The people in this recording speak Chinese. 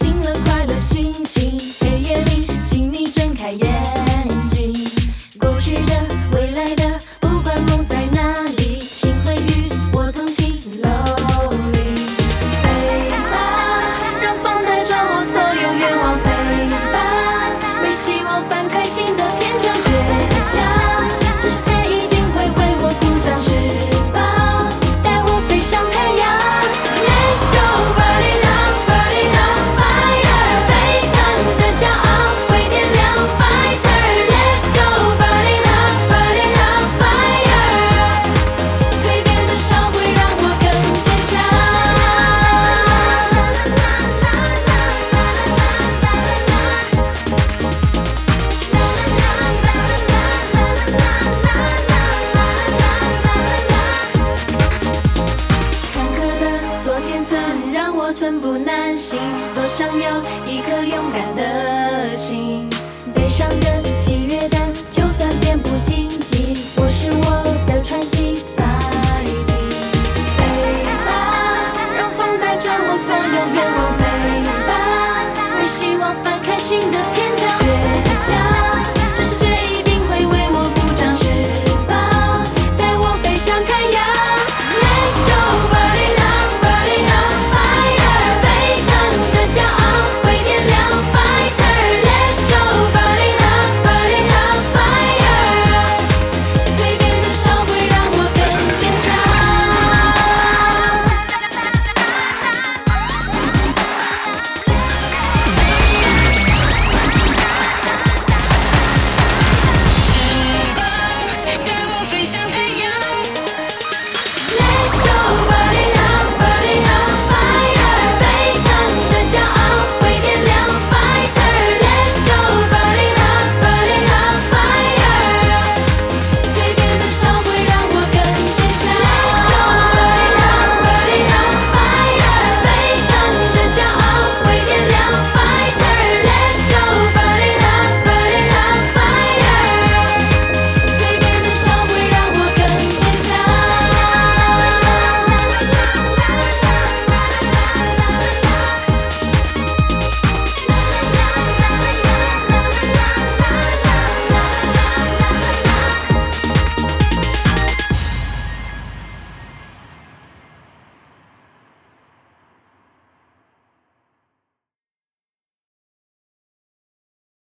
新年快乐心情心，多想要一颗勇敢的心。悲伤的、喜悦的。